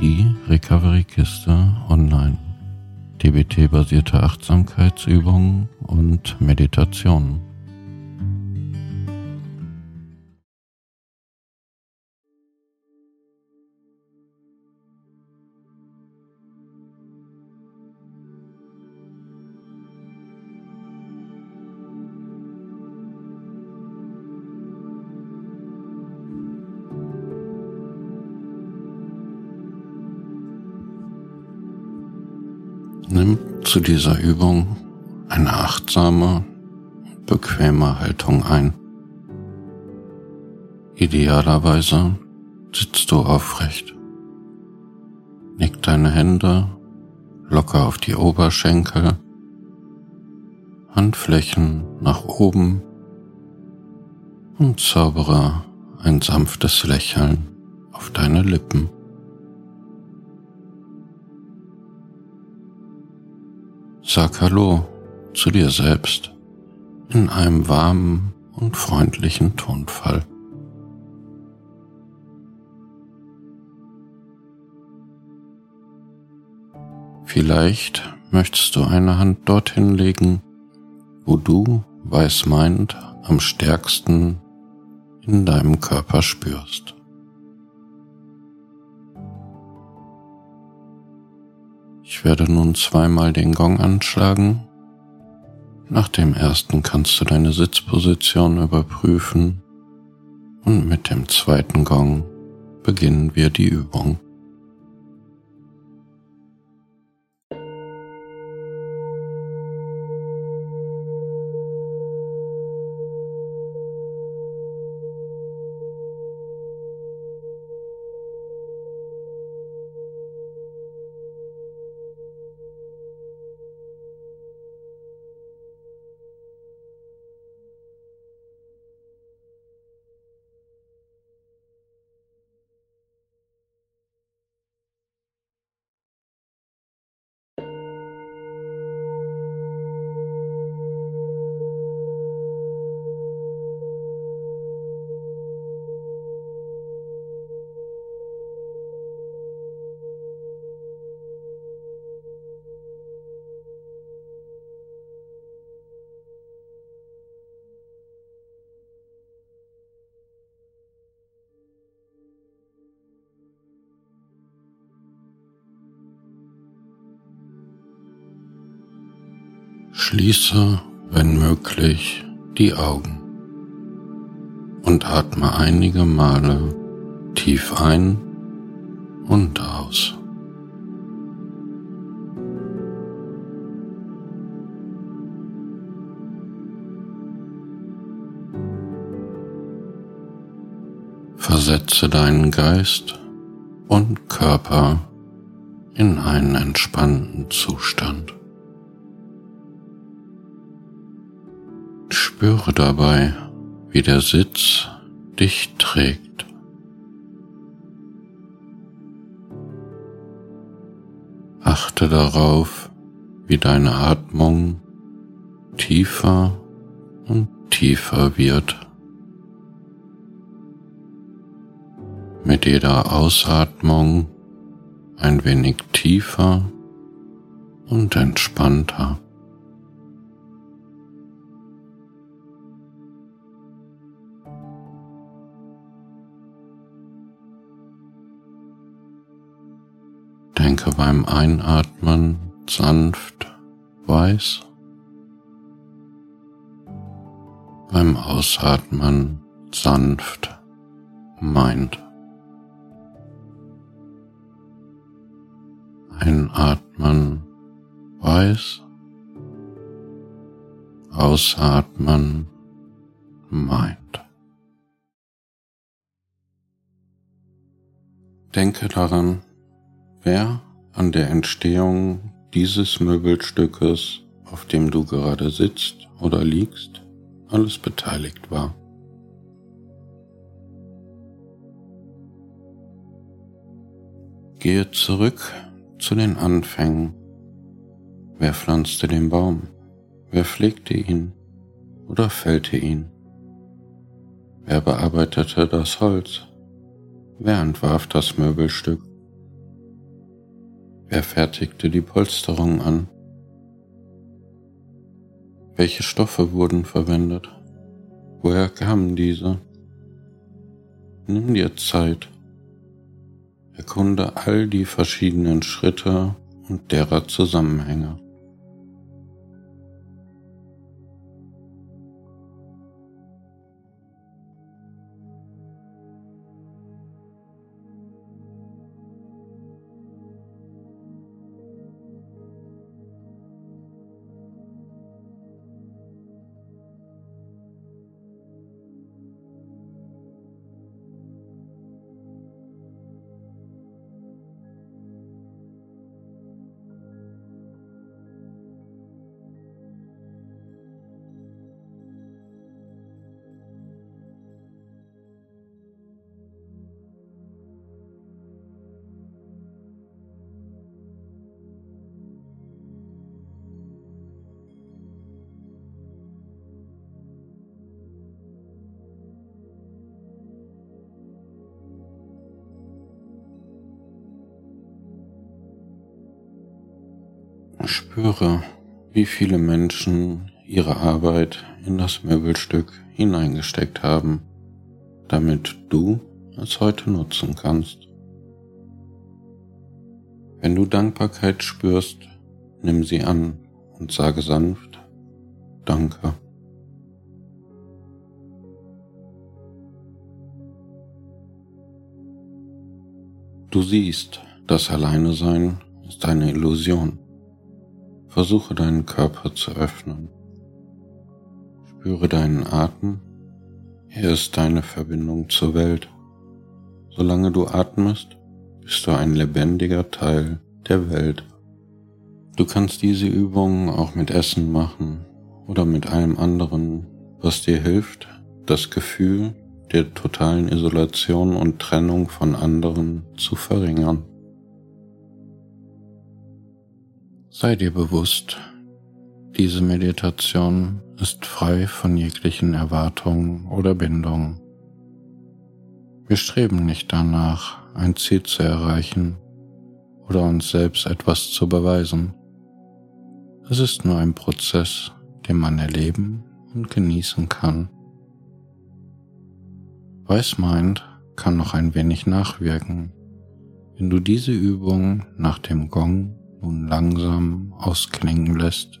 die Recovery-Kiste online. DBT-basierte Achtsamkeitsübungen und Meditationen. Nimm zu dieser Übung eine achtsame, bequeme Haltung ein. Idealerweise sitzt du aufrecht. Nick deine Hände locker auf die Oberschenkel, Handflächen nach oben und zaubere ein sanftes Lächeln auf deine Lippen. Sag Hallo zu dir selbst in einem warmen und freundlichen Tonfall. Vielleicht möchtest du eine Hand dorthin legen, wo du weißmeinend am stärksten in deinem Körper spürst. Ich werde nun zweimal den Gong anschlagen. Nach dem ersten kannst du deine Sitzposition überprüfen und mit dem zweiten Gong beginnen wir die Übung. Schließe, wenn möglich, die Augen und atme einige Male tief ein und aus. Versetze deinen Geist und Körper in einen entspannten Zustand. Spüre dabei, wie der Sitz dich trägt. Achte darauf, wie deine Atmung tiefer und tiefer wird. Mit jeder Ausatmung ein wenig tiefer und entspannter. Denke beim Einatmen sanft weiß, beim Ausatmen sanft meint. Einatmen weiß, ausatmen meint. Denke daran, wer an der Entstehung dieses Möbelstückes, auf dem du gerade sitzt oder liegst, alles beteiligt war. Gehe zurück zu den Anfängen. Wer pflanzte den Baum? Wer pflegte ihn oder fällte ihn? Wer bearbeitete das Holz? Wer entwarf das Möbelstück? Wer fertigte die Polsterung an? Welche Stoffe wurden verwendet? Woher kamen diese? Nimm dir Zeit. Erkunde all die verschiedenen Schritte und derer Zusammenhänge. Spüre, wie viele Menschen ihre Arbeit in das Möbelstück hineingesteckt haben, damit du es heute nutzen kannst. Wenn du Dankbarkeit spürst, nimm sie an und sage sanft Danke. Du siehst, das Alleine sein ist eine Illusion. Versuche deinen Körper zu öffnen. Spüre deinen Atem. Er ist deine Verbindung zur Welt. Solange du atmest, bist du ein lebendiger Teil der Welt. Du kannst diese Übungen auch mit Essen machen oder mit allem anderen, was dir hilft, das Gefühl der totalen Isolation und Trennung von anderen zu verringern. Sei dir bewusst, diese Meditation ist frei von jeglichen Erwartungen oder Bindungen. Wir streben nicht danach, ein Ziel zu erreichen oder uns selbst etwas zu beweisen. Es ist nur ein Prozess, den man erleben und genießen kann. Weißmind kann noch ein wenig nachwirken, wenn du diese Übung nach dem Gong nun langsam ausklingen lässt.